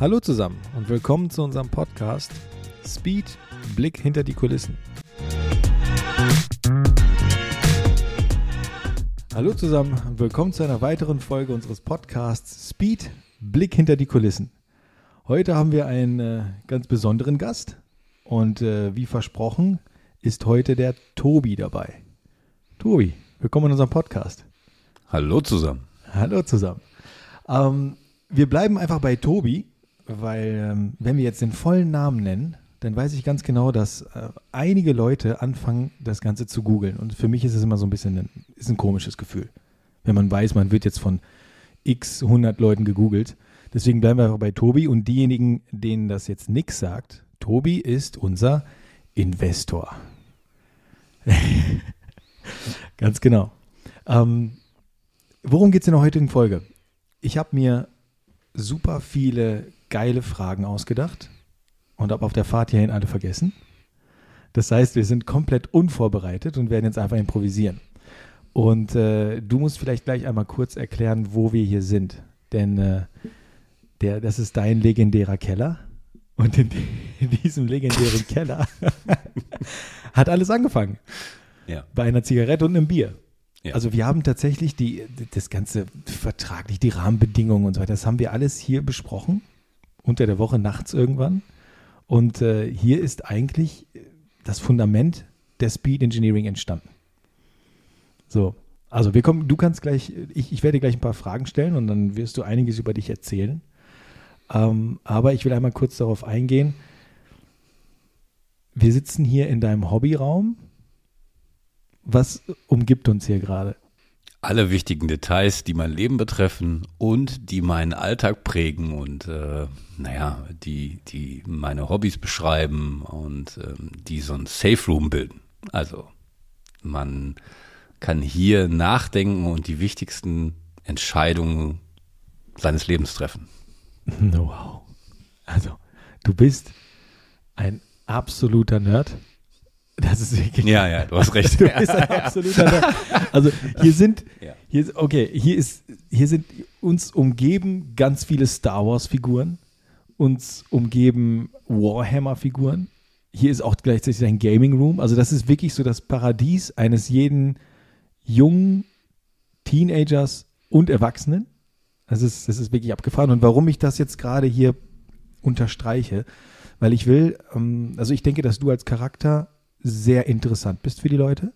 Hallo zusammen und willkommen zu unserem Podcast Speed Blick hinter die Kulissen. Hallo zusammen und willkommen zu einer weiteren Folge unseres Podcasts Speed Blick hinter die Kulissen. Heute haben wir einen äh, ganz besonderen Gast und äh, wie versprochen ist heute der Tobi dabei. Tobi, willkommen in unserem Podcast. Hallo zusammen. Hallo zusammen. Ähm, wir bleiben einfach bei Tobi, weil ähm, wenn wir jetzt den vollen Namen nennen, dann weiß ich ganz genau, dass äh, einige Leute anfangen, das Ganze zu googeln. Und für mich ist es immer so ein bisschen ein, ist ein komisches Gefühl, wenn man weiß, man wird jetzt von x 100 Leuten gegoogelt. Deswegen bleiben wir einfach bei Tobi und diejenigen, denen das jetzt nichts sagt, Tobi ist unser Investor. Ganz genau. Ähm, worum geht es in der heutigen Folge? Ich habe mir super viele geile Fragen ausgedacht und habe auf der Fahrt hierhin alle vergessen. Das heißt, wir sind komplett unvorbereitet und werden jetzt einfach improvisieren. Und äh, du musst vielleicht gleich einmal kurz erklären, wo wir hier sind. Denn äh, der, das ist dein legendärer Keller. Und in, in diesem legendären Keller hat alles angefangen. Ja. Bei einer Zigarette und einem Bier. Ja. Also wir haben tatsächlich die, das ganze vertraglich, die Rahmenbedingungen und so weiter, das haben wir alles hier besprochen. Unter der Woche nachts irgendwann. Und äh, hier ist eigentlich das Fundament der Speed Engineering entstanden. So, also wir kommen, du kannst gleich, ich, ich werde gleich ein paar Fragen stellen und dann wirst du einiges über dich erzählen. Ähm, aber ich will einmal kurz darauf eingehen. Wir sitzen hier in deinem Hobbyraum. Was umgibt uns hier gerade? Alle wichtigen Details, die mein Leben betreffen und die meinen Alltag prägen und äh, naja, die, die meine Hobbys beschreiben und ähm, die so ein Safe Room bilden. Also man kann hier nachdenken und die wichtigsten Entscheidungen seines Lebens treffen. Wow. Also, du bist ein absoluter Nerd. Das ist wirklich. Ja, ja, du hast recht. Du bist ein absoluter. Also, hier sind, hier okay, hier ist, hier sind uns umgeben ganz viele Star Wars Figuren, uns umgeben Warhammer Figuren. Hier ist auch gleichzeitig ein Gaming Room. Also, das ist wirklich so das Paradies eines jeden jungen Teenagers und Erwachsenen. Das ist, das ist wirklich abgefahren. Und warum ich das jetzt gerade hier unterstreiche, weil ich will, ähm, also ich denke, dass du als Charakter sehr interessant bist für die Leute,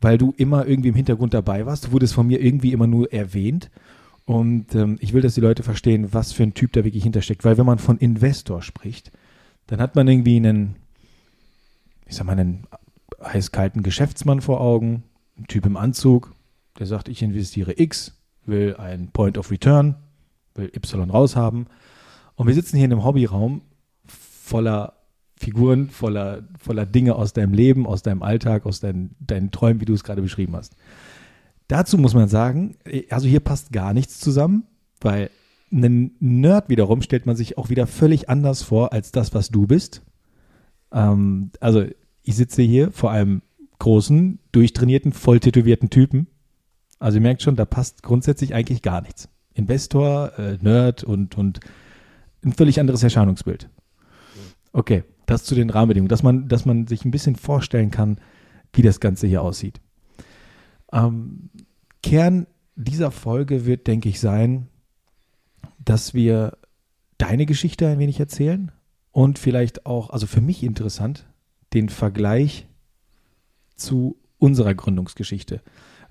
weil du immer irgendwie im Hintergrund dabei warst. Du wurdest von mir irgendwie immer nur erwähnt. Und ähm, ich will, dass die Leute verstehen, was für ein Typ da wirklich hintersteckt. Weil wenn man von Investor spricht, dann hat man irgendwie einen, ich sag mal, einen eiskalten Geschäftsmann vor Augen, ein Typ im Anzug, der sagt, ich investiere X, will ein Point of Return, will Y raushaben. Und wir sitzen hier in einem Hobbyraum voller Figuren, voller, voller Dinge aus deinem Leben, aus deinem Alltag, aus deinen, deinen Träumen, wie du es gerade beschrieben hast. Dazu muss man sagen, also hier passt gar nichts zusammen, weil einen Nerd wiederum stellt man sich auch wieder völlig anders vor als das, was du bist. Ähm, also ich sitze hier vor einem großen, durchtrainierten, voll tätowierten Typen. Also ihr merkt schon, da passt grundsätzlich eigentlich gar nichts. Investor, äh, Nerd und, und ein völlig anderes Erscheinungsbild. Okay, das zu den Rahmenbedingungen, dass man, dass man sich ein bisschen vorstellen kann, wie das Ganze hier aussieht. Ähm, Kern dieser Folge wird, denke ich, sein, dass wir deine Geschichte ein wenig erzählen und vielleicht auch, also für mich interessant, den Vergleich zu unserer Gründungsgeschichte.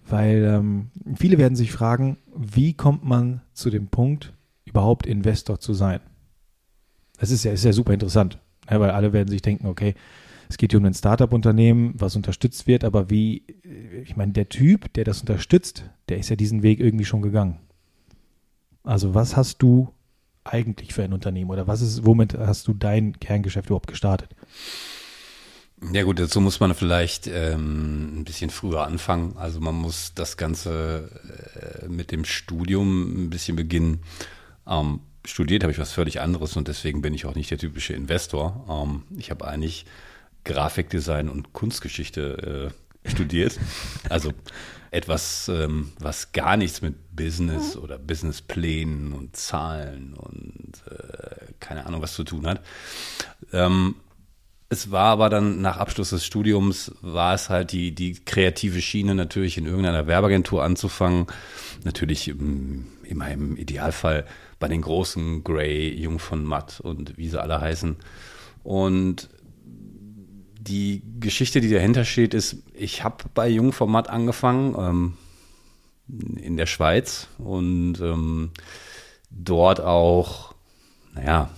Weil ähm, viele werden sich fragen, wie kommt man zu dem Punkt, überhaupt Investor zu sein? Das ist ja, ist ja super interessant, ja, weil alle werden sich denken, okay, es geht hier um ein Startup-Unternehmen, was unterstützt wird, aber wie, ich meine, der Typ, der das unterstützt, der ist ja diesen Weg irgendwie schon gegangen. Also was hast du eigentlich für ein Unternehmen oder was ist, womit hast du dein Kerngeschäft überhaupt gestartet? Ja gut, dazu muss man vielleicht ähm, ein bisschen früher anfangen. Also man muss das Ganze äh, mit dem Studium ein bisschen beginnen. Ähm, studiert habe ich was völlig anderes und deswegen bin ich auch nicht der typische Investor. Ähm, ich habe eigentlich Grafikdesign und Kunstgeschichte studiert. Also etwas, ähm, was gar nichts mit Business oder Businessplänen und Zahlen und äh, keine Ahnung was zu tun hat. Ähm, es war aber dann nach Abschluss des Studiums, war es halt die, die kreative Schiene natürlich in irgendeiner Werbeagentur anzufangen. Natürlich im, immer im Idealfall bei den großen Gray, Jung von Matt und wie sie alle heißen. Und die Geschichte, die dahinter steht, ist, ich habe bei Jung von Matt angefangen ähm, in der Schweiz und ähm, dort auch, naja,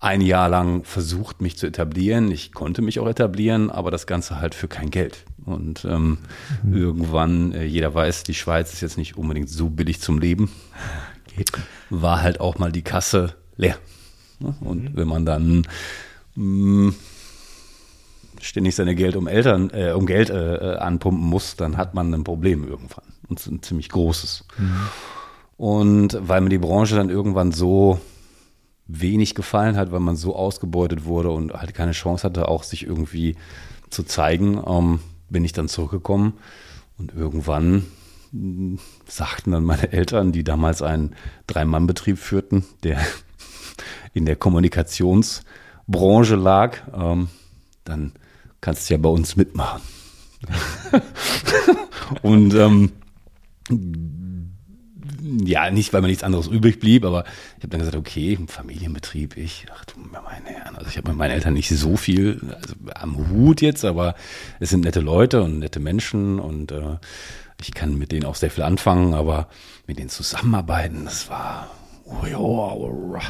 ein Jahr lang versucht, mich zu etablieren. Ich konnte mich auch etablieren, aber das Ganze halt für kein Geld. Und ähm, mhm. irgendwann, äh, jeder weiß, die Schweiz ist jetzt nicht unbedingt so billig zum Leben. Geht. War halt auch mal die Kasse leer. Ne? Und mhm. wenn man dann mh, mm, ständig seine Geld um Eltern, äh, um Geld äh, anpumpen muss, dann hat man ein Problem irgendwann. Und ein ziemlich großes. Mhm. Und weil mir die Branche dann irgendwann so wenig gefallen hat, weil man so ausgebeutet wurde und halt keine Chance hatte, auch sich irgendwie zu zeigen, ähm, bin ich dann zurückgekommen. Und irgendwann hm, sagten dann meine Eltern, die damals einen Drei-Mann-Betrieb führten, der in der Kommunikationsbranche lag, ähm, dann kannst du ja bei uns mitmachen. und ähm, ja, nicht, weil mir nichts anderes übrig blieb, aber ich habe dann gesagt, okay, Familienbetrieb, ich, ach du meine Herren, also ich habe mit meinen Eltern nicht so viel also am Hut jetzt, aber es sind nette Leute und nette Menschen und äh, ich kann mit denen auch sehr viel anfangen, aber mit denen zusammenarbeiten, das war, oh ja,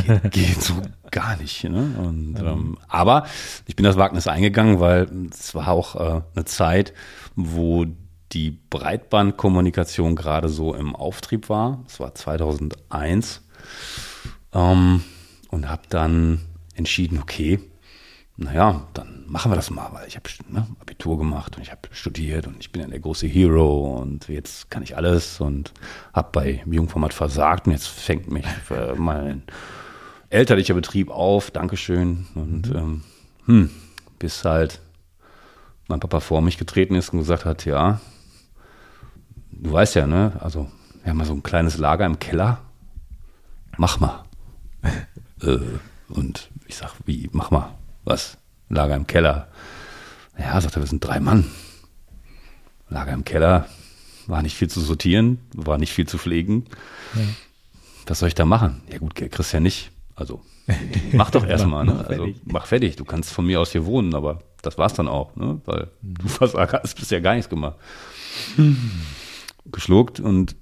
geht, geht so gar nicht. Ne? Und, ähm, aber ich bin das Wagnis eingegangen, weil es war auch äh, eine Zeit, wo die Breitbandkommunikation gerade so im Auftrieb war. Das war 2001. Ähm, und habe dann entschieden, okay, naja, dann machen wir das mal, weil ich habe ne, Abitur gemacht und ich habe studiert und ich bin ja der große Hero und jetzt kann ich alles und habe bei Jungformat versagt und jetzt fängt mich äh, mein elterlicher Betrieb auf, Dankeschön und mhm. ähm, hm, bis halt mein Papa vor mich getreten ist und gesagt hat, ja, du weißt ja, ne? Also, wir haben mal so ein kleines Lager im Keller. Mach mal. äh, und ich sag, wie, mach mal. Was? Lager im Keller. Ja, sagt er, wir sind drei Mann. Lager im Keller. War nicht viel zu sortieren, war nicht viel zu pflegen. Ja. Was soll ich da machen? Ja gut, kriegst ja nicht. Also, mach doch erstmal, ne? Also, mach fertig. Du kannst von mir aus hier wohnen, aber das war's dann auch, ne? Weil du Versager hast bisher gar nichts gemacht geschluckt und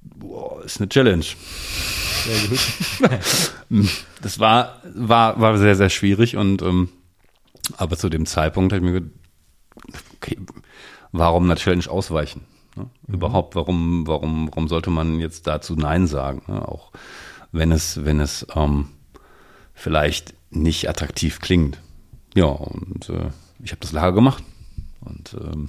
boah, ist eine Challenge. Sehr gut. das war, war, war sehr, sehr schwierig und ähm, aber zu dem Zeitpunkt habe ich mir gedacht, okay, warum eine Challenge ausweichen? Ne? Mhm. Überhaupt, warum, warum, warum sollte man jetzt dazu Nein sagen? Ne? Auch wenn es, wenn es ähm, vielleicht nicht attraktiv klingt. Ja, und äh, ich habe das Lager gemacht und ähm,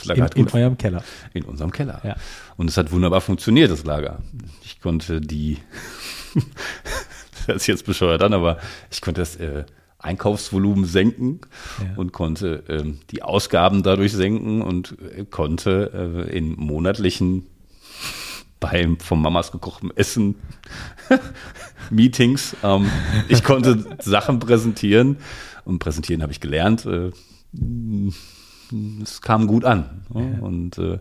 das Lager in, hat gut, in eurem Keller. In unserem Keller. Ja. Und es hat wunderbar funktioniert, das Lager. Ich konnte die, das hört sich jetzt bescheuert an, aber ich konnte das äh, Einkaufsvolumen senken ja. und konnte ähm, die Ausgaben dadurch senken und äh, konnte äh, in monatlichen beim von Mamas gekochtem Essen Meetings. Ähm, ich konnte Sachen präsentieren und präsentieren habe ich gelernt. Äh, es kam gut an. Ja. Und äh,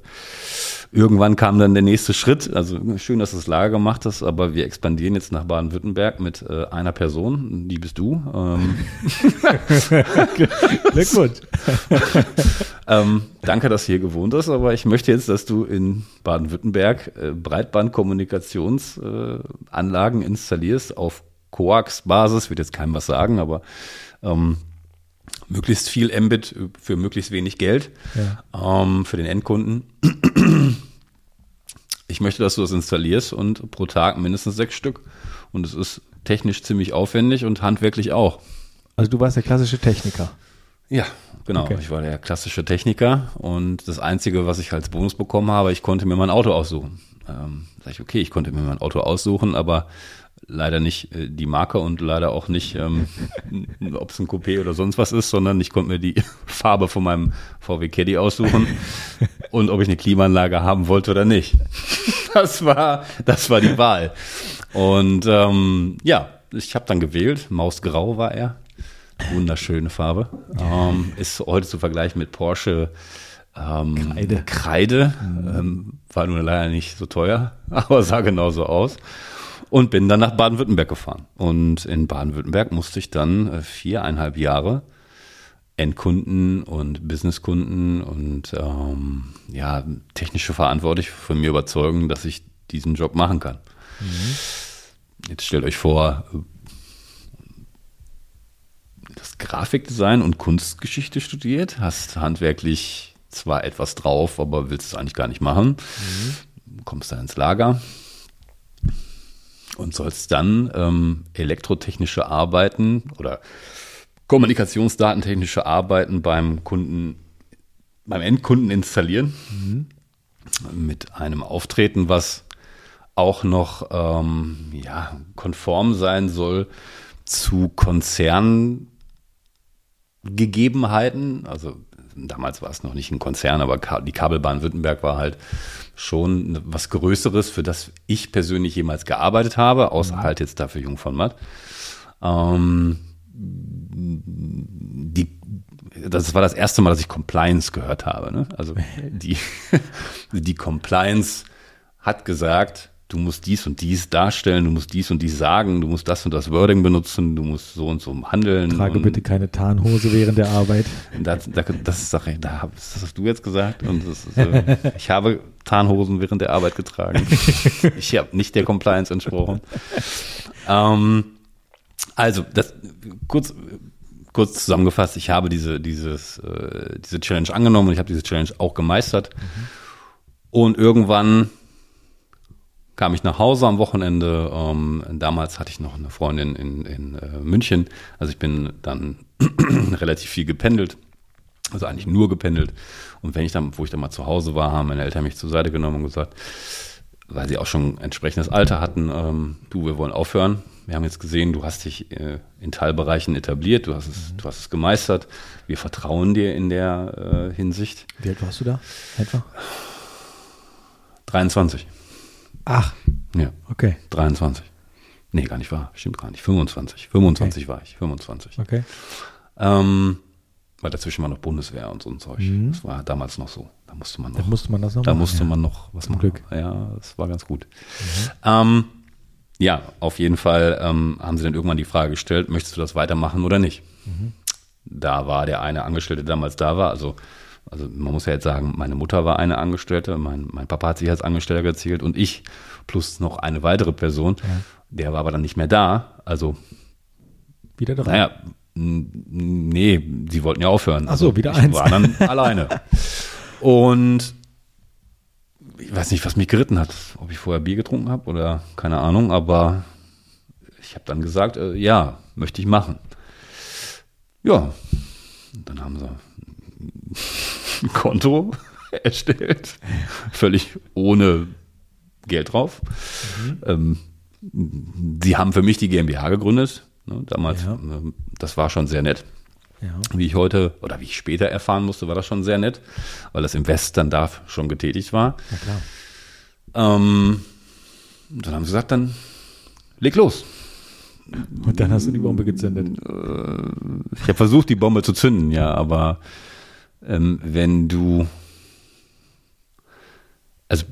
irgendwann kam dann der nächste Schritt. Also schön, dass du das Lager gemacht hast, aber wir expandieren jetzt nach Baden-Württemberg mit äh, einer Person. Die bist du. Ähm, Glückwunsch. ähm, danke, dass du hier gewohnt hast, aber ich möchte jetzt, dass du in Baden-Württemberg äh, Breitbandkommunikationsanlagen installierst auf Coax-Basis. Wird jetzt keinem was sagen, aber ähm, möglichst viel Mbit für möglichst wenig Geld ja. ähm, für den Endkunden. Ich möchte, dass du das installierst und pro Tag mindestens sechs Stück. Und es ist technisch ziemlich aufwendig und handwerklich auch. Also du warst der klassische Techniker. Ja, genau. Okay. Ich war der klassische Techniker und das Einzige, was ich als Bonus bekommen habe, ich konnte mir mein Auto aussuchen. Ähm, sag ich, okay, ich konnte mir mein Auto aussuchen, aber leider nicht äh, die Marke und leider auch nicht, ähm, ob es ein Coupé oder sonst was ist, sondern ich konnte mir die Farbe von meinem VW Caddy aussuchen und ob ich eine Klimaanlage haben wollte oder nicht. Das war, das war die Wahl. Und ähm, ja, ich habe dann gewählt. Mausgrau war er. Wunderschöne Farbe. Ähm, ist heute zu vergleichen mit Porsche ähm, Kreide. Kreide. Ähm, war nur leider nicht so teuer, aber sah genauso aus. Und bin dann nach Baden-Württemberg gefahren. Und in Baden-Württemberg musste ich dann äh, viereinhalb Jahre Endkunden und Businesskunden und ähm, ja, technische Verantwortliche von mir überzeugen, dass ich diesen Job machen kann. Mhm. Jetzt stellt euch vor, das Grafikdesign und Kunstgeschichte studiert, hast handwerklich zwar etwas drauf, aber willst es eigentlich gar nicht machen. Mhm. Kommst dann ins Lager und sollst dann ähm, elektrotechnische Arbeiten oder kommunikationsdatentechnische Arbeiten beim Kunden, beim Endkunden installieren. Mhm. Mit einem Auftreten, was auch noch ähm, ja, konform sein soll zu Konzerngegebenheiten. Also damals war es noch nicht ein Konzern, aber die Kabelbahn Württemberg war halt schon was Größeres, für das ich persönlich jemals gearbeitet habe, außer mhm. halt jetzt dafür Jung von Matt. Ähm, die, das war das erste Mal, dass ich Compliance gehört habe. Ne? Also die, die Compliance hat gesagt, du musst dies und dies darstellen, du musst dies und dies sagen, du musst das und das Wording benutzen, du musst so und so handeln. Trage bitte keine Tarnhose während der Arbeit. Das, das, das ist Sache, da, das hast du jetzt gesagt und ist, äh, ich habe Tarnhosen während der Arbeit getragen. ich habe nicht der Compliance entsprochen. Ähm, also, das, kurz, kurz zusammengefasst, ich habe diese, dieses, äh, diese Challenge angenommen und ich habe diese Challenge auch gemeistert. Mhm. Und irgendwann kam ich nach Hause am Wochenende. Ähm, damals hatte ich noch eine Freundin in, in äh, München. Also ich bin dann relativ viel gependelt. Also eigentlich nur gependelt. Und wenn ich dann, wo ich dann mal zu Hause war, haben meine Eltern mich zur Seite genommen und gesagt, weil sie auch schon entsprechendes Alter hatten, ähm, du, wir wollen aufhören. Wir haben jetzt gesehen, du hast dich äh, in Teilbereichen etabliert, du hast es, mhm. du hast es gemeistert. Wir vertrauen dir in der äh, Hinsicht. Wie alt warst du da? Etwa? 23. Ach. Ja. Okay. 23. Nee, gar nicht wahr. Stimmt gar nicht. 25. 25 okay. war ich. 25. Okay. Ähm, weil dazwischen war noch Bundeswehr und so ein Zeug. Mhm. Das war damals noch so. Da musste man noch. Da musste man das noch Da machen, musste ja. man noch was Zum machen. Glück. Ja, das war ganz gut. Mhm. Ähm, ja, auf jeden Fall ähm, haben sie dann irgendwann die Frage gestellt, möchtest du das weitermachen oder nicht? Mhm. Da war der eine Angestellte, der damals da war, also also man muss ja jetzt sagen, meine Mutter war eine Angestellte, mein, mein Papa hat sich als Angestellter gezählt und ich plus noch eine weitere Person. Ja. Der war aber dann nicht mehr da. Also wieder dran. Naja, nee, sie wollten ja aufhören. Ach so, also wieder ich eins. war dann alleine. Und ich weiß nicht, was mich geritten hat, ob ich vorher Bier getrunken habe oder keine Ahnung, aber ich habe dann gesagt, äh, ja, möchte ich machen. Ja, und dann haben sie ein Konto erstellt, völlig ohne Geld drauf. Mhm. Ähm, sie haben für mich die GmbH gegründet. Ne, damals, ja. äh, das war schon sehr nett. Ja. Wie ich heute oder wie ich später erfahren musste, war das schon sehr nett, weil das Invest dann da schon getätigt war. Ähm, dann haben sie gesagt, dann leg los. Und dann hast du die Bombe gezündet. Äh, ich habe versucht, die Bombe zu zünden, ja, aber ähm, wenn du, also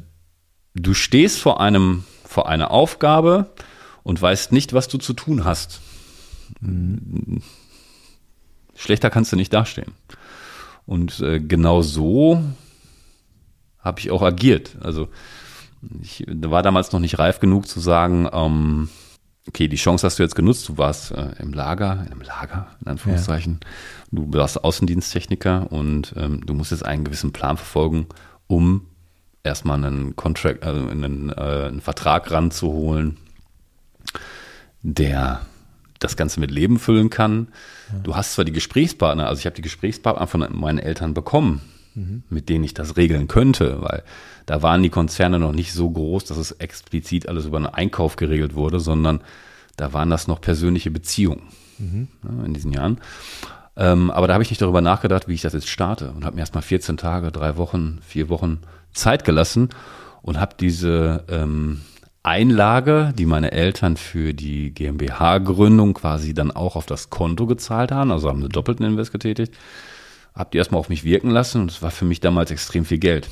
du stehst vor einem, vor einer Aufgabe und weißt nicht, was du zu tun hast. Mhm. Schlechter kannst du nicht dastehen. Und äh, genau so habe ich auch agiert. Also ich war damals noch nicht reif genug zu sagen, ähm, okay, die Chance hast du jetzt genutzt, du warst äh, im Lager, in einem Lager, in Anführungszeichen, ja. du warst Außendiensttechniker und ähm, du musst jetzt einen gewissen Plan verfolgen, um erstmal einen Contract, also einen, äh, einen Vertrag ranzuholen, der das Ganze mit Leben füllen kann. Ja. Du hast zwar die Gesprächspartner, also ich habe die Gesprächspartner von meinen Eltern bekommen, mit denen ich das regeln könnte, weil da waren die Konzerne noch nicht so groß, dass es explizit alles über einen Einkauf geregelt wurde, sondern Da waren das noch persönliche Beziehungen mhm. in diesen Jahren. Ähm, aber da habe ich nicht darüber nachgedacht, wie ich das jetzt starte und habe mir erstmal 14 Tage, drei Wochen, vier Wochen Zeit gelassen und habe diese ähm, Einlage, die meine Eltern für die GmbH-Gründung quasi dann auch auf das Konto gezahlt haben, also haben einen doppelten Invest getätigt, habe die erstmal auf mich wirken lassen und es war für mich damals extrem viel Geld.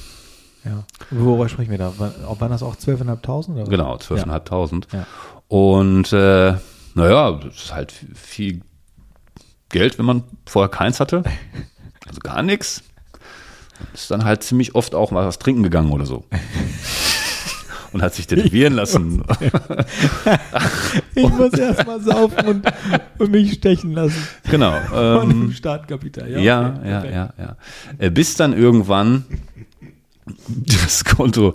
Ja. Worüber sprechen wir da? Waren das auch 12.500? Genau, 12.500. Ja. Und äh, naja, das ist halt viel Geld, wenn man vorher keins hatte. Also gar nichts. Ist dann halt ziemlich oft auch mal was trinken gegangen oder so. Und hat sich tätowieren lassen. ich muss erst mal saufen und, und, mich stechen lassen. Genau. Ähm, Von dem Startkapital. Ja, ja, okay, ja, ja, ja. Äh, bis dann irgendwann das Konto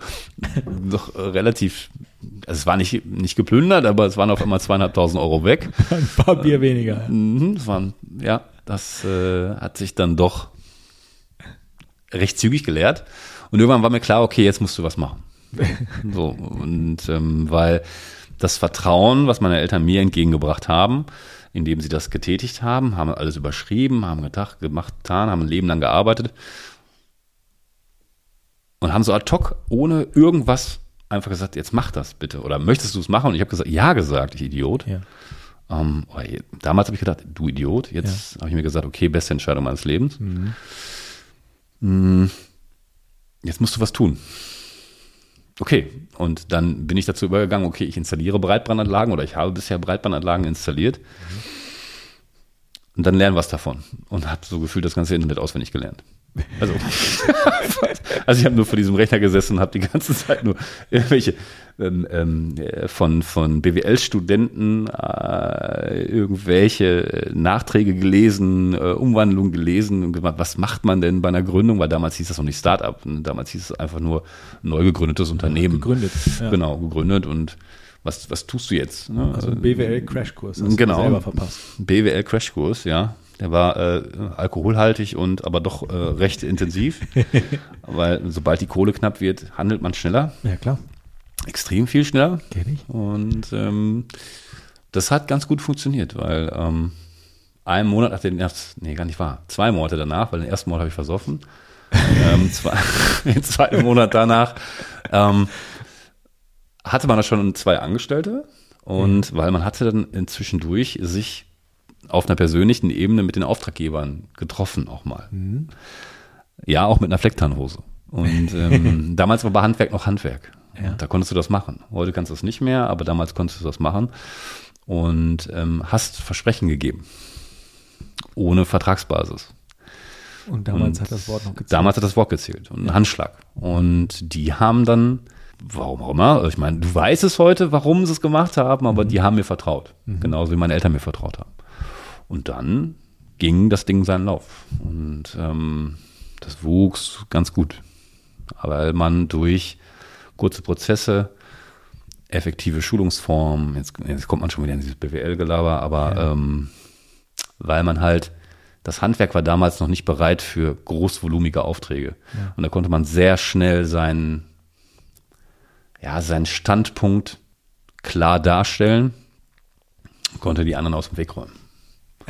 noch relativ, also es war nicht, nicht geplündert, aber es waren auf einmal zweieinhalbtausend Euro weg. Ein paar Bier weniger. Mhm, das waren, ja, das äh, hat sich dann doch recht zügig geleert. Und irgendwann war mir klar, okay, jetzt musst du was machen. so, und ähm, weil das Vertrauen, was meine Eltern mir entgegengebracht haben, indem sie das getätigt haben, haben alles überschrieben, haben gedacht, gemacht, getan, haben ein Leben lang gearbeitet und haben so ad hoc, ohne irgendwas, einfach gesagt, jetzt mach das bitte. Oder möchtest du es machen? Und ich habe gesagt, ja gesagt, ich Idiot. Ja. Ähm, damals habe ich gedacht, du Idiot. Jetzt ja. habe ich mir gesagt, okay, beste Entscheidung meines Lebens. Mhm. Mm, jetzt musst du was tun. Okay, und dann bin ich dazu übergegangen, okay, ich installiere Breitbandanlagen oder ich habe bisher Breitbandanlagen installiert. Mhm. Und dann lernen was davon. Und habe so gefühlt das ganze Internet auswendig gelernt. Also, also ich habe nur vor diesem Rechner gesessen und habe die ganze Zeit nur irgendwelche ähm, ähm von, von BWL-Studenten äh, irgendwelche Nachträge gelesen, äh, Umwandlungen gelesen und gemacht, was macht man denn bei einer Gründung? Weil damals hieß das noch nicht Startup, ne? damals hieß es einfach nur neu gegründetes Unternehmen. Gegründet. Ja. Genau, gegründet und was, was tust du jetzt? Ne? Also BWL-Crashkurs, hast genau, du selber verpasst. BWL-Crashkurs, ja. Der war äh, alkoholhaltig und aber doch äh, recht intensiv, weil sobald die Kohle knapp wird, handelt man schneller. Ja, klar. Extrem viel schneller. Kenn ich. Und ähm, das hat ganz gut funktioniert, weil ähm, einen Monat nach den ersten, nee, gar nicht wahr, zwei Monate danach, weil den ersten Monat habe ich versoffen. ähm, zwei, den zweiten Monat danach ähm, hatte man da schon zwei Angestellte und mhm. weil man hatte dann inzwischen durch sich auf einer persönlichen Ebene mit den Auftraggebern getroffen auch mal. Mhm. Ja, auch mit einer Flecktarnhose. Und ähm, damals war bei Handwerk noch Handwerk. Ja. Da konntest du das machen. Heute kannst du es nicht mehr, aber damals konntest du das machen. Und ähm, hast Versprechen gegeben. Ohne Vertragsbasis. Und damals und hat das Wort noch gezählt. Damals hat das Wort gezählt. Und ein Handschlag. Und die haben dann warum auch immer. Ich meine, du weißt es heute, warum sie es gemacht haben, aber mhm. die haben mir vertraut. Mhm. Genauso wie meine Eltern mir vertraut haben. Und dann ging das Ding seinen Lauf. Und ähm, das wuchs ganz gut. Weil man durch kurze Prozesse, effektive Schulungsformen, jetzt, jetzt kommt man schon wieder in dieses BWL-Gelaber, aber ja. ähm, weil man halt, das Handwerk war damals noch nicht bereit für großvolumige Aufträge. Ja. Und da konnte man sehr schnell seinen, ja, seinen Standpunkt klar darstellen, konnte die anderen aus dem Weg räumen.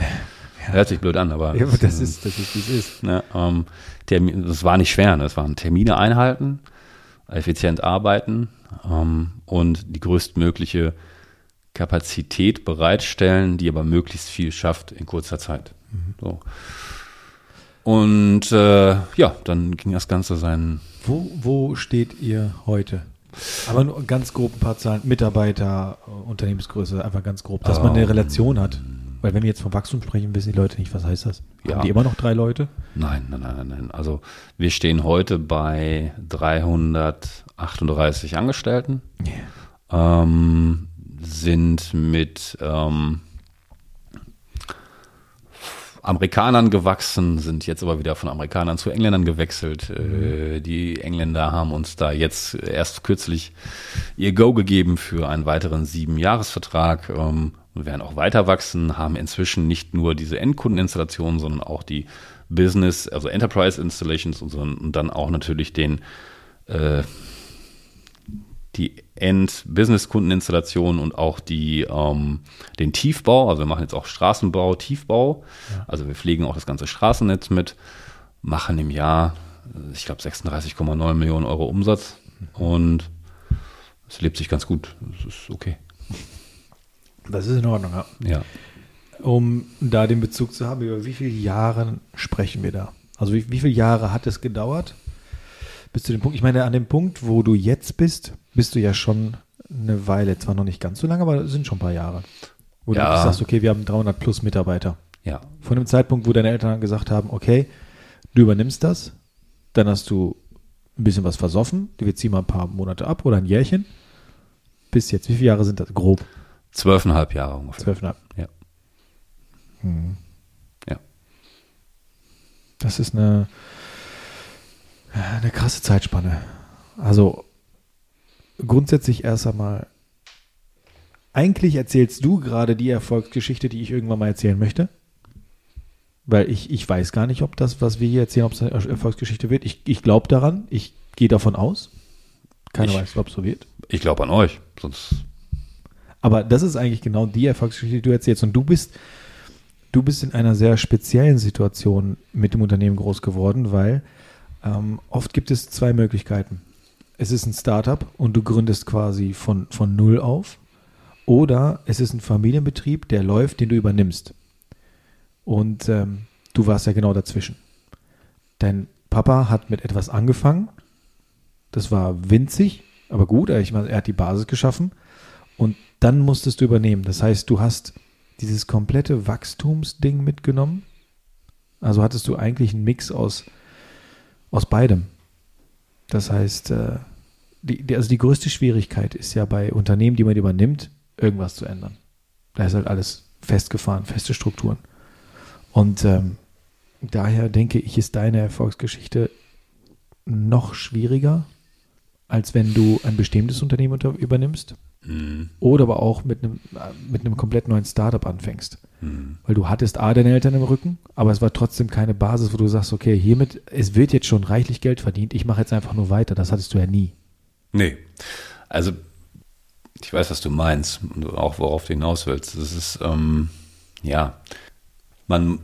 Ja. Hört sich blöd an, aber. Ja, das ist, das ist, wie es ist. Ne, ähm, Termin, das war nicht schwer, ne? das waren Termine einhalten, effizient arbeiten ähm, und die größtmögliche Kapazität bereitstellen, die aber möglichst viel schafft in kurzer Zeit. Mhm. So. Und äh, ja, dann ging das Ganze seinen. Wo, wo steht ihr heute? Aber nur ganz grob ein paar Zahlen. Mitarbeiter, Unternehmensgröße, einfach ganz grob, dass man eine Relation hat. Weil wenn wir jetzt vom Wachstum sprechen, wissen die Leute nicht, was heißt das? Ja. Haben die immer noch drei Leute? Nein, nein, nein, nein. Also wir stehen heute bei 338 Angestellten, yeah. ähm, sind mit ähm, Amerikanern gewachsen, sind jetzt aber wieder von Amerikanern zu Engländern gewechselt. Mhm. Äh, die Engländer haben uns da jetzt erst kürzlich ihr Go gegeben für einen weiteren sieben Jahresvertrag. Ähm, und werden auch weiter wachsen, haben inzwischen nicht nur diese Endkundeninstallationen, sondern auch die Business, also Enterprise Installations und, so, und dann auch natürlich den, äh, die End-Business-Kundeninstallation und auch die, ähm, den Tiefbau. Also wir machen jetzt auch Straßenbau, Tiefbau. Ja. Also wir pflegen auch das ganze Straßennetz mit, machen im Jahr, ich glaube, 36,9 Millionen Euro Umsatz und es lebt sich ganz gut. Das ist okay. Das ist in Ordnung, ja. Ja. Um da den Bezug zu haben, über wie viele Jahre sprechen wir da? Also wie, wie viele Jahre hat es gedauert? Bis zu dem Punkt, ich meine, an dem Punkt, wo du jetzt bist, bist du ja schon eine Weile, zwar noch nicht ganz so lange, aber es sind schon ein paar Jahre. Wo ja. du sagst, okay, wir haben 300 plus Mitarbeiter. Ja. Von dem Zeitpunkt, wo deine Eltern gesagt haben, okay, du übernimmst das, dann hast du ein bisschen was versoffen, wir ziehen mal ein paar Monate ab oder ein Jährchen. Bis jetzt, wie viele Jahre sind das? Grob. Zwölfeinhalb Jahre ungefähr. Zwölfeinhalb. Ja. Hm. Ja. Das ist eine, eine krasse Zeitspanne. Also grundsätzlich erst einmal, eigentlich erzählst du gerade die Erfolgsgeschichte, die ich irgendwann mal erzählen möchte. Weil ich, ich weiß gar nicht, ob das, was wir hier erzählen, ob es eine Erfolgsgeschichte wird. Ich, ich glaube daran, ich gehe davon aus. Keiner ich, weiß, ob es so wird. Ich glaube an euch, sonst. Aber das ist eigentlich genau die Erfolgsgeschichte, die du erzählst. Und du bist, du bist in einer sehr speziellen Situation mit dem Unternehmen groß geworden, weil ähm, oft gibt es zwei Möglichkeiten. Es ist ein Startup und du gründest quasi von, von Null auf. Oder es ist ein Familienbetrieb, der läuft, den du übernimmst. Und ähm, du warst ja genau dazwischen. Dein Papa hat mit etwas angefangen. Das war winzig, aber gut. Er hat die Basis geschaffen. Und dann musstest du übernehmen. Das heißt, du hast dieses komplette Wachstumsding mitgenommen. Also hattest du eigentlich einen Mix aus, aus beidem. Das heißt, äh, die, die, also die größte Schwierigkeit ist ja bei Unternehmen, die man übernimmt, irgendwas zu ändern. Da ist halt alles festgefahren, feste Strukturen. Und ähm, daher denke ich, ist deine Erfolgsgeschichte noch schwieriger, als wenn du ein bestehendes Unternehmen unter, übernimmst. Mhm. Oder aber auch mit einem, mit einem komplett neuen Startup anfängst. Mhm. Weil du hattest A, deine Eltern im Rücken, aber es war trotzdem keine Basis, wo du sagst, okay, hiermit, es wird jetzt schon reichlich Geld verdient, ich mache jetzt einfach nur weiter. Das hattest du ja nie. Nee. Also, ich weiß, was du meinst und auch worauf du hinaus willst. Das ist, ähm, ja, man,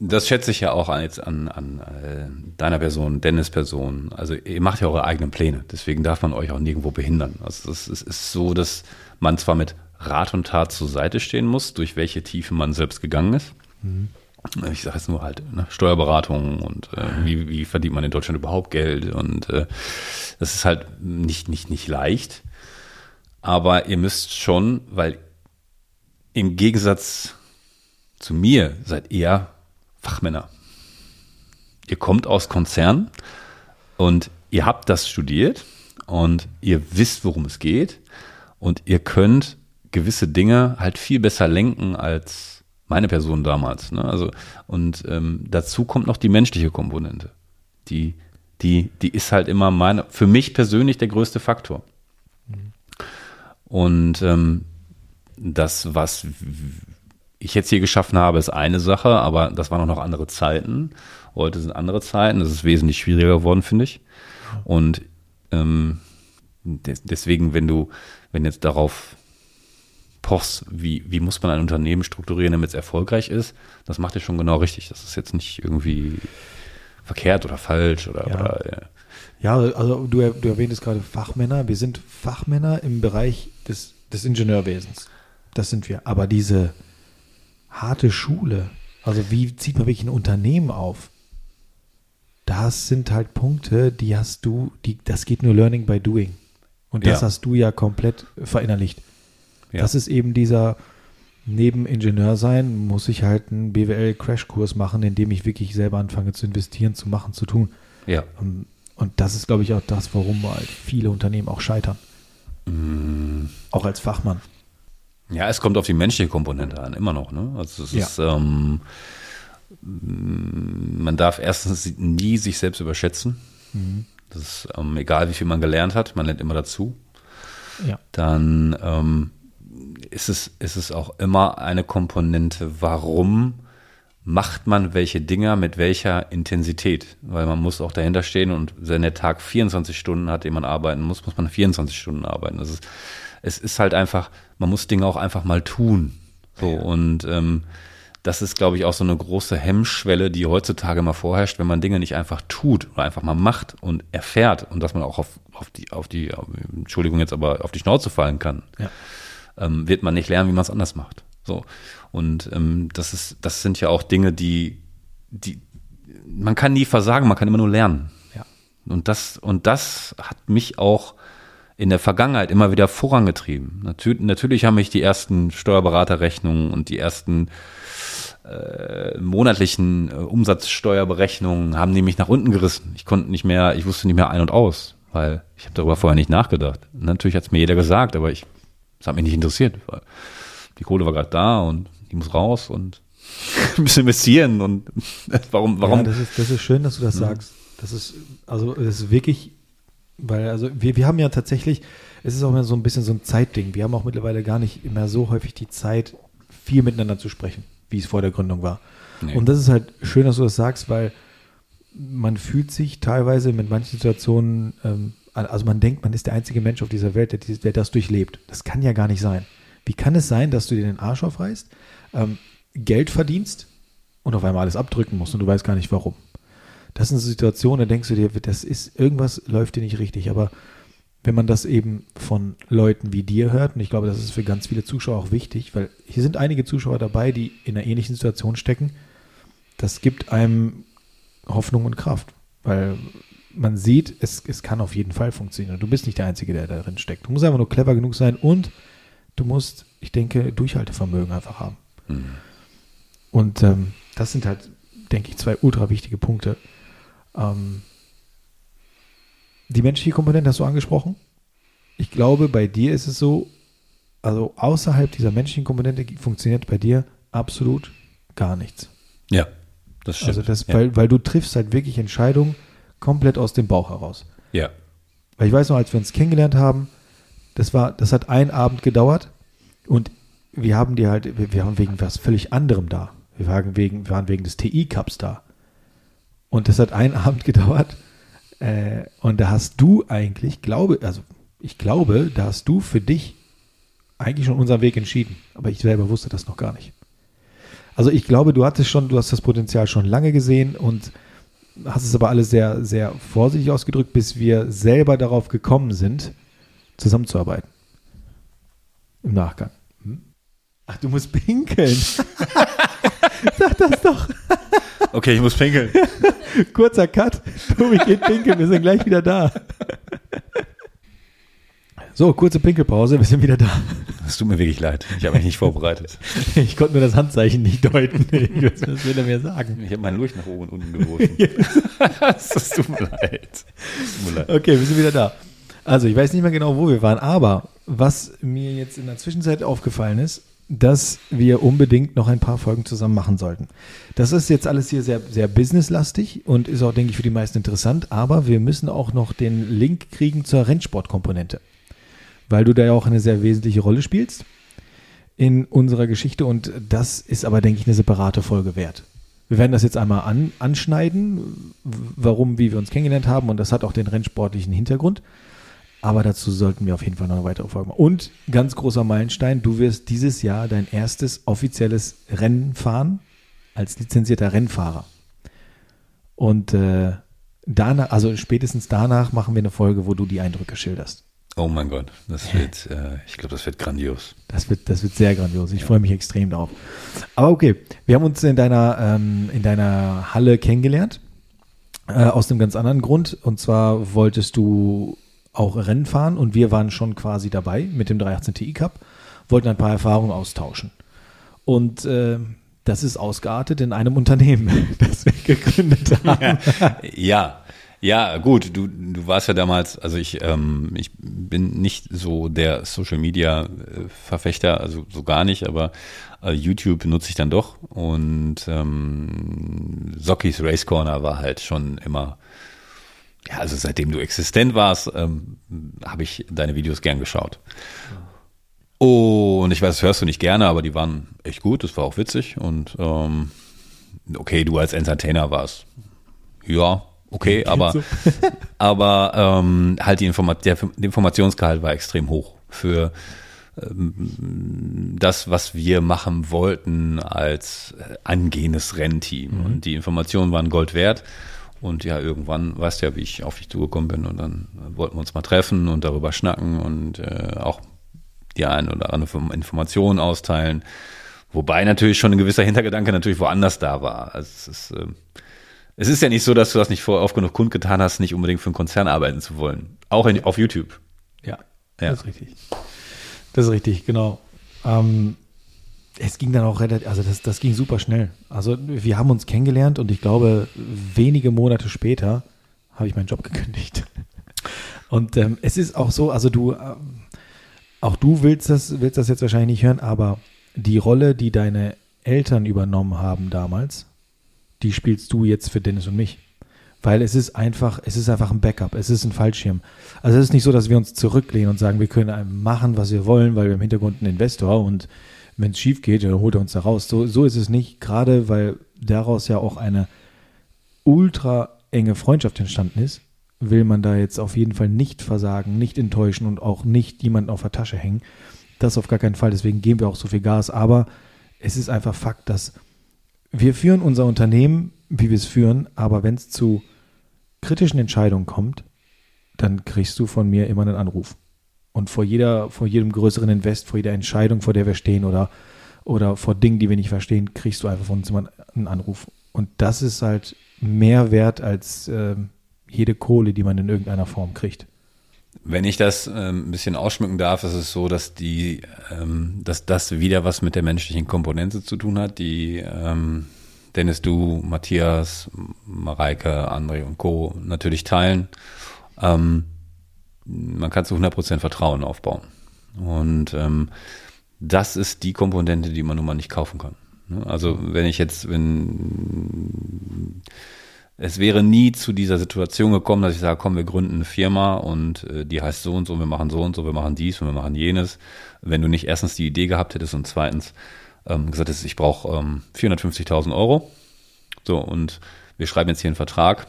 das schätze ich ja auch an, jetzt an, an äh, deiner Person, Dennis Person. Also ihr macht ja eure eigenen Pläne. Deswegen darf man euch auch nirgendwo behindern. Also es, es ist so, dass man zwar mit Rat und Tat zur Seite stehen muss, durch welche Tiefe man selbst gegangen ist. Mhm. Ich sage jetzt nur halt ne, Steuerberatung und äh, wie, wie verdient man in Deutschland überhaupt Geld und äh, das ist halt nicht nicht nicht leicht. Aber ihr müsst schon, weil im Gegensatz zu mir seid ihr Fachmänner. Ihr kommt aus Konzernen und ihr habt das studiert und ihr wisst, worum es geht und ihr könnt gewisse Dinge halt viel besser lenken als meine Person damals. Ne? Also und ähm, dazu kommt noch die menschliche Komponente. Die, die, die ist halt immer meine, für mich persönlich der größte Faktor. Mhm. Und ähm, das, was ich jetzt hier geschaffen habe, ist eine Sache, aber das waren auch noch andere Zeiten. Heute sind andere Zeiten. Das ist wesentlich schwieriger geworden, finde ich. Und ähm, des, deswegen, wenn du, wenn jetzt darauf pochst, wie, wie muss man ein Unternehmen strukturieren, damit es erfolgreich ist, das macht dir schon genau richtig. Das ist jetzt nicht irgendwie verkehrt oder falsch oder, ja. oder ja. ja, also du, du erwähntest gerade Fachmänner. Wir sind Fachmänner im Bereich des, des Ingenieurwesens. Das sind wir. Aber diese harte Schule. Also wie zieht man wirklich ein Unternehmen auf? Das sind halt Punkte, die hast du, die, das geht nur Learning by Doing. Und das ja. hast du ja komplett verinnerlicht. Ja. Das ist eben dieser, neben Ingenieur sein, muss ich halt einen BWL-Crashkurs machen, in dem ich wirklich selber anfange zu investieren, zu machen, zu tun. Ja. Und, und das ist, glaube ich, auch das, warum halt viele Unternehmen auch scheitern. Mm. Auch als Fachmann. Ja, es kommt auf die menschliche Komponente an, immer noch. Ne? Also es ja. ist, ähm, man darf erstens nie sich selbst überschätzen. Mhm. Das ist ähm, egal, wie viel man gelernt hat, man lernt immer dazu. Ja. Dann ähm, ist, es, ist es auch immer eine Komponente, warum macht man welche Dinger mit welcher Intensität? Weil man muss auch dahinter stehen und wenn der Tag 24 Stunden hat, den man arbeiten muss, muss man 24 Stunden arbeiten. Das ist, es ist halt einfach, man muss Dinge auch einfach mal tun. So und ähm, das ist, glaube ich, auch so eine große Hemmschwelle, die heutzutage mal vorherrscht, wenn man Dinge nicht einfach tut oder einfach mal macht und erfährt und dass man auch auf, auf die, auf die, Entschuldigung jetzt aber auf die Schnauze fallen kann, ja. ähm, wird man nicht lernen, wie man es anders macht. So. Und ähm, das ist, das sind ja auch Dinge, die, die, man kann nie versagen, man kann immer nur lernen. Ja. Und das, und das hat mich auch in der Vergangenheit immer wieder vorangetrieben. Natürlich, natürlich haben mich die ersten Steuerberaterrechnungen und die ersten äh, monatlichen äh, Umsatzsteuerberechnungen haben nämlich nach unten gerissen. Ich konnte nicht mehr, ich wusste nicht mehr ein und aus, weil ich habe darüber vorher nicht nachgedacht. natürlich hat es mir jeder gesagt, aber ich, es hat mich nicht interessiert, weil die Kohle war gerade da und die muss raus und ein bisschen investieren und warum, warum? Ja, das ist, das ist schön, dass du das ja. sagst. Das ist, also, das ist wirklich, weil, also, wir, wir haben ja tatsächlich, es ist auch immer so ein bisschen so ein Zeitding. Wir haben auch mittlerweile gar nicht mehr so häufig die Zeit, viel miteinander zu sprechen wie es vor der Gründung war. Nee. Und das ist halt schön, dass du das sagst, weil man fühlt sich teilweise mit manchen Situationen, ähm, also man denkt, man ist der einzige Mensch auf dieser Welt, der, der, das durchlebt. Das kann ja gar nicht sein. Wie kann es sein, dass du dir den Arsch aufreißt, ähm, Geld verdienst und auf einmal alles abdrücken musst und du weißt gar nicht warum? Das sind Situationen, da denkst du dir, das ist, irgendwas läuft dir nicht richtig, aber wenn man das eben von Leuten wie dir hört, und ich glaube, das ist für ganz viele Zuschauer auch wichtig, weil hier sind einige Zuschauer dabei, die in einer ähnlichen Situation stecken, das gibt einem Hoffnung und Kraft, weil man sieht, es, es kann auf jeden Fall funktionieren. Du bist nicht der Einzige, der darin steckt. Du musst einfach nur clever genug sein und du musst, ich denke, Durchhaltevermögen einfach haben. Mhm. Und ähm, das sind halt, denke ich, zwei ultra wichtige Punkte. Ähm, die menschliche Komponente hast du angesprochen. Ich glaube, bei dir ist es so, also außerhalb dieser menschlichen Komponente funktioniert bei dir absolut gar nichts. Ja, das stimmt. Also das, ja. weil, weil du triffst halt wirklich Entscheidungen komplett aus dem Bauch heraus. Ja. Weil ich weiß noch, als wir uns kennengelernt haben, das war, das hat einen Abend gedauert und wir haben die halt, wir, wir waren wegen was völlig anderem da. Wir waren wegen, wir waren wegen des TI-Cups da. Und das hat einen Abend gedauert äh, und da hast du eigentlich, glaube, also ich glaube, da hast du für dich eigentlich schon unseren Weg entschieden. Aber ich selber wusste das noch gar nicht. Also ich glaube, du hattest schon, du hast das Potenzial schon lange gesehen und hast es aber alles sehr, sehr vorsichtig ausgedrückt, bis wir selber darauf gekommen sind, zusammenzuarbeiten. Im Nachgang. Hm? Ach, du musst pinkeln. Sag das doch. Okay, ich muss pinkeln. Kurzer Cut. Tobi geht pinkeln, wir sind gleich wieder da. So, kurze Pinkelpause, wir sind wieder da. Es tut mir wirklich leid. Ich habe mich nicht vorbereitet. Ich konnte nur das Handzeichen nicht deuten. Was will er mir sagen? Ich habe meinen Lurch nach oben und unten geworfen. das tut mir leid. Tut mir leid. Okay, wir sind wieder da. Also, ich weiß nicht mehr genau, wo wir waren, aber was mir jetzt in der Zwischenzeit aufgefallen ist, dass wir unbedingt noch ein paar Folgen zusammen machen sollten. Das ist jetzt alles hier sehr, sehr businesslastig und ist auch, denke ich, für die meisten interessant, aber wir müssen auch noch den Link kriegen zur Rennsportkomponente, weil du da ja auch eine sehr wesentliche Rolle spielst in unserer Geschichte und das ist aber, denke ich, eine separate Folge wert. Wir werden das jetzt einmal an, anschneiden, warum, wie wir uns kennengelernt haben und das hat auch den rennsportlichen Hintergrund. Aber dazu sollten wir auf jeden Fall noch eine weitere Folge machen. Und ganz großer Meilenstein, du wirst dieses Jahr dein erstes offizielles Rennen fahren als lizenzierter Rennfahrer. Und äh, danach, also spätestens danach machen wir eine Folge, wo du die Eindrücke schilderst. Oh mein Gott, das wird, äh, ich glaube, das wird grandios. Das wird, das wird sehr grandios. Ich ja. freue mich extrem darauf. Aber okay, wir haben uns in deiner, ähm, in deiner Halle kennengelernt. Äh, aus einem ganz anderen Grund. Und zwar wolltest du auch Rennen fahren und wir waren schon quasi dabei mit dem 318 Ti Cup, wollten ein paar Erfahrungen austauschen. Und äh, das ist ausgeartet in einem Unternehmen, das wir gegründet haben. ja, ja, gut, du, du warst ja damals, also ich, ähm, ich bin nicht so der Social Media äh, Verfechter, also so gar nicht, aber äh, YouTube benutze ich dann doch und ähm, Sockys Race Corner war halt schon immer ja, also seitdem du existent warst, ähm, habe ich deine Videos gern geschaut. Oh, und ich weiß, das hörst du nicht gerne, aber die waren echt gut, das war auch witzig und ähm, okay, du als Entertainer warst. Ja, okay, aber, aber ähm, halt die Informat der, der Informationsgehalt war extrem hoch für ähm, das, was wir machen wollten als äh, angehendes Rennteam. Mhm. Und die Informationen waren Gold wert. Und ja, irgendwann weißt du ja, wie ich auf dich zugekommen bin. Und dann wollten wir uns mal treffen und darüber schnacken und äh, auch die ein oder andere Informationen austeilen. Wobei natürlich schon ein gewisser Hintergedanke natürlich woanders da war. Also es ist, äh, es ist ja nicht so, dass du das nicht vor oft genug kundgetan hast, nicht unbedingt für einen Konzern arbeiten zu wollen. Auch in, auf YouTube. Ja, ja, das ist richtig. Das ist richtig, genau. Ähm, es ging dann auch relativ, also das, das ging super schnell. Also wir haben uns kennengelernt und ich glaube, wenige Monate später habe ich meinen Job gekündigt. Und ähm, es ist auch so, also du, ähm, auch du willst das, willst das jetzt wahrscheinlich nicht hören, aber die Rolle, die deine Eltern übernommen haben damals, die spielst du jetzt für Dennis und mich. Weil es ist einfach, es ist einfach ein Backup, es ist ein Fallschirm. Also es ist nicht so, dass wir uns zurücklehnen und sagen, wir können machen, was wir wollen, weil wir im Hintergrund einen Investor und wenn es schief geht, dann holt er uns da raus. So, so ist es nicht, gerade weil daraus ja auch eine ultra enge Freundschaft entstanden ist, will man da jetzt auf jeden Fall nicht versagen, nicht enttäuschen und auch nicht jemanden auf der Tasche hängen. Das auf gar keinen Fall, deswegen geben wir auch so viel Gas. Aber es ist einfach Fakt, dass wir führen unser Unternehmen, wie wir es führen, aber wenn es zu kritischen Entscheidungen kommt, dann kriegst du von mir immer einen Anruf. Und vor jeder, vor jedem größeren Invest, vor jeder Entscheidung, vor der wir stehen oder, oder vor Dingen, die wir nicht verstehen, kriegst du einfach von uns immer einen Anruf. Und das ist halt mehr wert als äh, jede Kohle, die man in irgendeiner Form kriegt. Wenn ich das ähm, ein bisschen ausschmücken darf, ist es so, dass die, ähm, dass das wieder was mit der menschlichen Komponente zu tun hat, die ähm, Dennis, du, Matthias, Mareike, André und Co. natürlich teilen. Ähm, man kann zu 100% Vertrauen aufbauen. Und ähm, das ist die Komponente, die man nun mal nicht kaufen kann. Ne? Also wenn ich jetzt, wenn es wäre nie zu dieser Situation gekommen, dass ich sage, komm, wir gründen eine Firma und äh, die heißt so und so, wir machen so und so, wir machen dies und wir machen jenes. Wenn du nicht erstens die Idee gehabt hättest und zweitens ähm, gesagt hättest, ich brauche ähm, 450.000 Euro. So, und wir schreiben jetzt hier einen Vertrag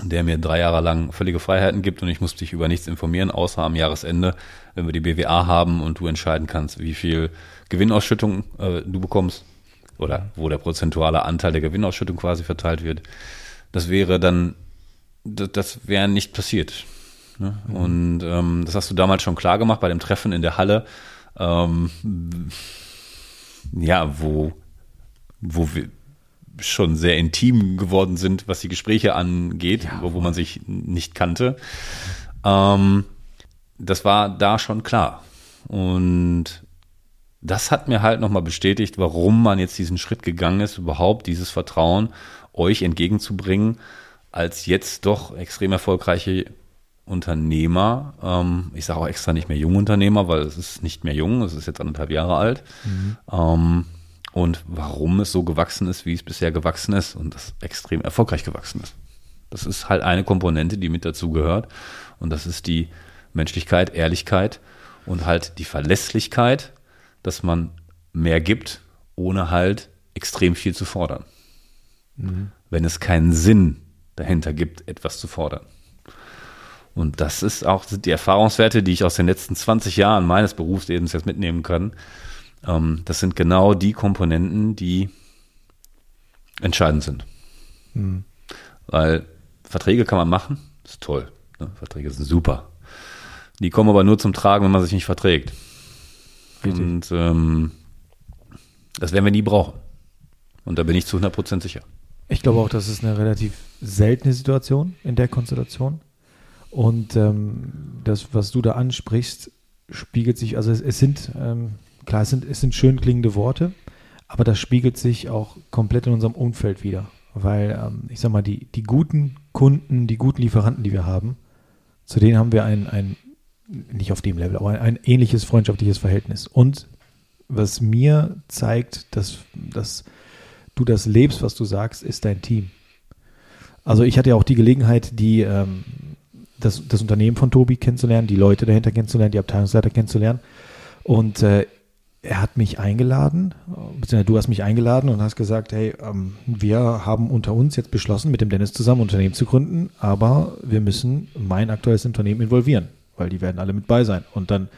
der mir drei Jahre lang völlige Freiheiten gibt und ich muss dich über nichts informieren, außer am Jahresende, wenn wir die BWA haben und du entscheiden kannst, wie viel Gewinnausschüttung äh, du bekommst oder wo der prozentuale Anteil der Gewinnausschüttung quasi verteilt wird. Das wäre dann, das, das wäre nicht passiert. Ne? Mhm. Und ähm, das hast du damals schon klar gemacht bei dem Treffen in der Halle. Ähm, ja, wo, wo wir, schon sehr intim geworden sind, was die Gespräche angeht, ja, wo, wo man sich nicht kannte. Ähm, das war da schon klar. Und das hat mir halt nochmal bestätigt, warum man jetzt diesen Schritt gegangen ist, überhaupt dieses Vertrauen euch entgegenzubringen, als jetzt doch extrem erfolgreiche Unternehmer. Ähm, ich sage auch extra nicht mehr Jungunternehmer, weil es ist nicht mehr jung, es ist jetzt anderthalb Jahre alt. Mhm. Ähm, und warum es so gewachsen ist, wie es bisher gewachsen ist und das extrem erfolgreich gewachsen ist. Das ist halt eine Komponente, die mit dazu gehört und das ist die Menschlichkeit, Ehrlichkeit und halt die Verlässlichkeit, dass man mehr gibt, ohne halt extrem viel zu fordern. Mhm. Wenn es keinen Sinn dahinter gibt, etwas zu fordern. Und das ist auch die Erfahrungswerte, die ich aus den letzten 20 Jahren meines Berufslebens jetzt mitnehmen kann, ähm, das sind genau die Komponenten, die entscheidend sind. Mhm. Weil Verträge kann man machen, ist toll. Ne? Verträge sind super. Die kommen aber nur zum Tragen, wenn man sich nicht verträgt. Richtig. Und ähm, das werden wir nie brauchen. Und da bin ich zu 100% sicher. Ich glaube auch, das ist eine relativ seltene Situation in der Konstellation. Und ähm, das, was du da ansprichst, spiegelt sich, also es, es sind, ähm, klar, es sind, es sind schön klingende Worte, aber das spiegelt sich auch komplett in unserem Umfeld wieder. Weil, ähm, ich sag mal, die, die guten Kunden, die guten Lieferanten, die wir haben, zu denen haben wir ein, ein nicht auf dem Level, aber ein, ein ähnliches freundschaftliches Verhältnis. Und was mir zeigt, dass, dass du das lebst, was du sagst, ist dein Team. Also ich hatte ja auch die Gelegenheit, die, ähm, das, das Unternehmen von Tobi kennenzulernen, die Leute dahinter kennenzulernen, die Abteilungsleiter kennenzulernen. Und äh, er hat mich eingeladen, beziehungsweise du hast mich eingeladen und hast gesagt, hey, ähm, wir haben unter uns jetzt beschlossen, mit dem Dennis zusammen ein Unternehmen zu gründen, aber wir müssen mein aktuelles Unternehmen involvieren, weil die werden alle mit bei sein. Und dann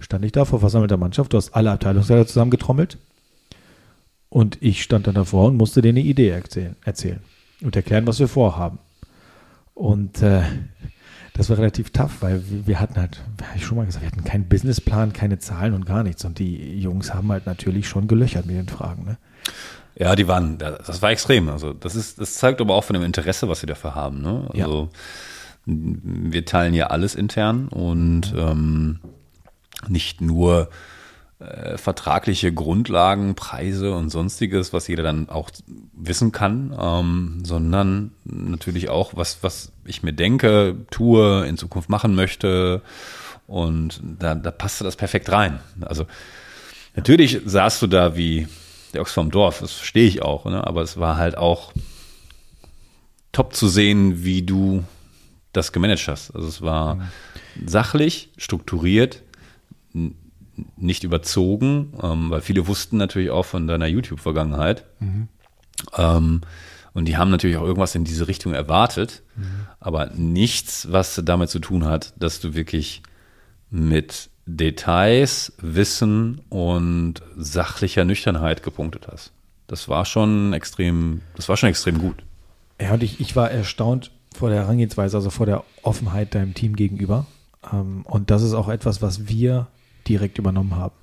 stand ich da vor versammelter Mannschaft, du hast alle Abteilungsleiter zusammengetrommelt und ich stand dann davor und musste denen eine Idee erzählen, erzählen und erklären, was wir vorhaben. Und äh, das war relativ tough, weil wir hatten halt, habe ich schon mal gesagt, wir hatten keinen Businessplan, keine Zahlen und gar nichts. Und die Jungs haben halt natürlich schon gelöchert mit den Fragen. Ne? Ja, die waren, das war extrem. Also das ist, das zeigt aber auch von dem Interesse, was sie dafür haben. Ne? Also ja. wir teilen ja alles intern und ähm, nicht nur äh, vertragliche Grundlagen, Preise und sonstiges, was jeder dann auch wissen kann, ähm, sondern natürlich auch, was, was ich mir denke, tue, in Zukunft machen möchte. Und da, da passte das perfekt rein. Also natürlich saßt du da wie der Ochs vom Dorf, das verstehe ich auch, ne? aber es war halt auch top zu sehen, wie du das gemanagt hast. Also es war mhm. sachlich, strukturiert, nicht überzogen, ähm, weil viele wussten natürlich auch von deiner YouTube-Vergangenheit. Mhm. Ähm, und die haben natürlich auch irgendwas in diese Richtung erwartet, mhm. aber nichts, was damit zu tun hat, dass du wirklich mit Details, Wissen und sachlicher Nüchternheit gepunktet hast. Das war schon extrem, das war schon extrem gut. Ja, und ich, ich war erstaunt vor der Herangehensweise, also vor der Offenheit deinem Team gegenüber. Ähm, und das ist auch etwas, was wir direkt übernommen haben.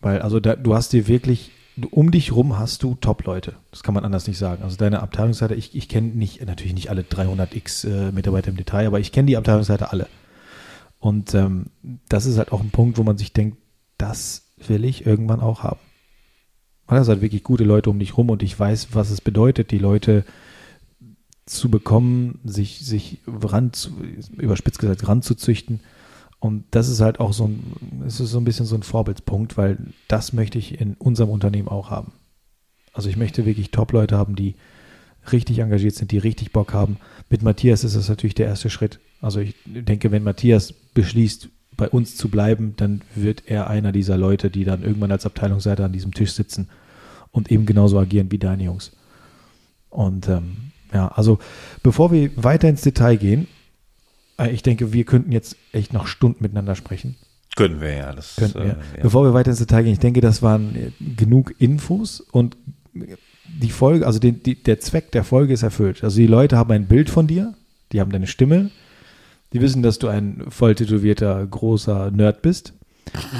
Weil, also da, du hast dir wirklich, um dich rum hast du Top-Leute. Das kann man anders nicht sagen. Also deine Abteilungsseite, ich, ich kenne nicht, natürlich nicht alle 300x äh, Mitarbeiter im Detail, aber ich kenne die Abteilungsseite alle. Und ähm, das ist halt auch ein Punkt, wo man sich denkt, das will ich irgendwann auch haben. Weil das halt wirklich gute Leute um dich rum und ich weiß, was es bedeutet, die Leute zu bekommen, sich, sich ran zu, überspitzt gesagt, ranzuzüchten. Und das ist halt auch so ein, es ist so ein bisschen so ein Vorbildspunkt, weil das möchte ich in unserem Unternehmen auch haben. Also ich möchte wirklich Top-Leute haben, die richtig engagiert sind, die richtig Bock haben. Mit Matthias ist das natürlich der erste Schritt. Also ich denke, wenn Matthias beschließt, bei uns zu bleiben, dann wird er einer dieser Leute, die dann irgendwann als Abteilungsleiter an diesem Tisch sitzen und eben genauso agieren wie deine Jungs. Und ähm, ja, also bevor wir weiter ins Detail gehen, ich denke, wir könnten jetzt echt noch Stunden miteinander sprechen. Können wir ja. Das, könnten wir. Äh, ja. Bevor wir weiter ins Detail gehen, ich denke, das waren äh, genug Infos und die Folge, also die, die, der Zweck der Folge ist erfüllt. Also die Leute haben ein Bild von dir, die haben deine Stimme, die wissen, dass du ein voll tätowierter, großer Nerd bist,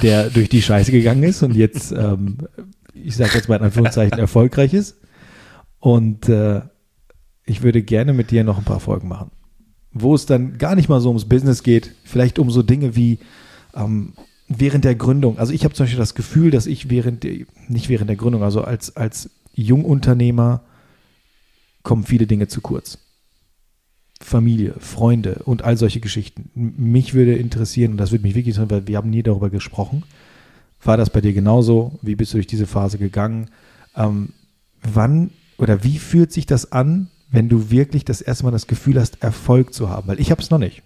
der durch die Scheiße gegangen ist und jetzt, ähm, ich sage jetzt mal in Anführungszeichen, erfolgreich ist. Und äh, ich würde gerne mit dir noch ein paar Folgen machen wo es dann gar nicht mal so ums Business geht, vielleicht um so Dinge wie ähm, während der Gründung. Also ich habe zum Beispiel das Gefühl, dass ich während, der, nicht während der Gründung, also als, als Jungunternehmer kommen viele Dinge zu kurz. Familie, Freunde und all solche Geschichten. Mich würde interessieren, und das würde mich wirklich interessieren, weil wir haben nie darüber gesprochen. War das bei dir genauso? Wie bist du durch diese Phase gegangen? Ähm, wann oder wie fühlt sich das an, wenn du wirklich das erste Mal das Gefühl hast, Erfolg zu haben. Weil ich habe es noch nicht.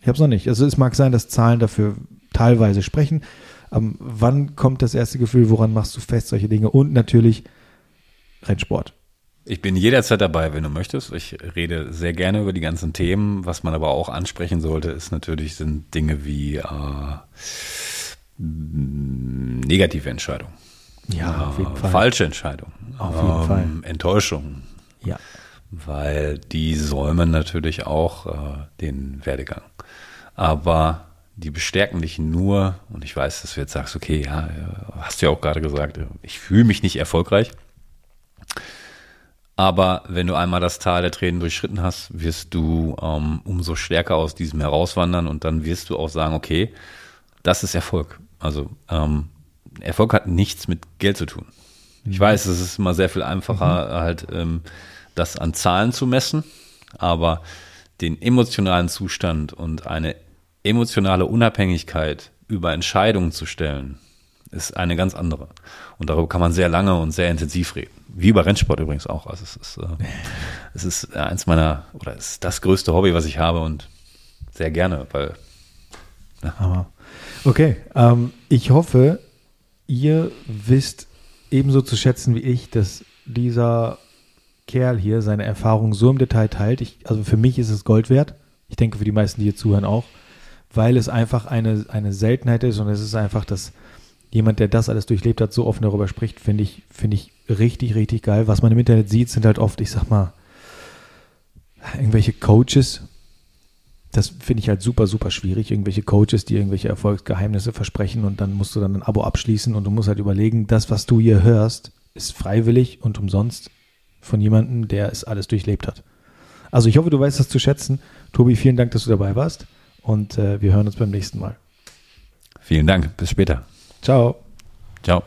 Ich habe es noch nicht. Also es mag sein, dass Zahlen dafür teilweise sprechen. Ähm, wann kommt das erste Gefühl, woran machst du fest, solche Dinge? Und natürlich Rennsport. Ich bin jederzeit dabei, wenn du möchtest. Ich rede sehr gerne über die ganzen Themen. Was man aber auch ansprechen sollte, ist natürlich sind Dinge wie äh, negative Entscheidungen. Ja, auf jeden Fall. Falsche Entscheidungen. Auf jeden ähm, Fall. Enttäuschungen. Ja weil die säumen natürlich auch äh, den Werdegang. Aber die bestärken dich nur, und ich weiß, dass du jetzt sagst, okay, ja, hast du ja auch gerade gesagt, ich fühle mich nicht erfolgreich. Aber wenn du einmal das Tal der Tränen durchschritten hast, wirst du ähm, umso stärker aus diesem herauswandern und dann wirst du auch sagen, okay, das ist Erfolg. Also ähm, Erfolg hat nichts mit Geld zu tun. Ich mhm. weiß, es ist immer sehr viel einfacher, mhm. halt ähm, das an Zahlen zu messen, aber den emotionalen Zustand und eine emotionale Unabhängigkeit über Entscheidungen zu stellen, ist eine ganz andere. Und darüber kann man sehr lange und sehr intensiv reden. Wie über Rennsport übrigens auch. Also es ist, äh, es ist eins meiner, oder es ist das größte Hobby, was ich habe und sehr gerne, weil. Ja. Okay, ähm, ich hoffe, ihr wisst ebenso zu schätzen wie ich, dass dieser Kerl hier seine Erfahrungen so im Detail teilt. Ich, also für mich ist es Gold wert. Ich denke für die meisten, die hier zuhören, auch, weil es einfach eine, eine Seltenheit ist und es ist einfach, dass jemand, der das alles durchlebt hat, so offen darüber spricht, finde ich, finde ich richtig, richtig geil. Was man im Internet sieht, sind halt oft, ich sag mal, irgendwelche Coaches. Das finde ich halt super, super schwierig. Irgendwelche Coaches, die irgendwelche Erfolgsgeheimnisse versprechen und dann musst du dann ein Abo abschließen und du musst halt überlegen, das, was du hier hörst, ist freiwillig und umsonst von jemandem, der es alles durchlebt hat. Also ich hoffe, du weißt das zu schätzen. Tobi, vielen Dank, dass du dabei warst und äh, wir hören uns beim nächsten Mal. Vielen Dank. Bis später. Ciao. Ciao.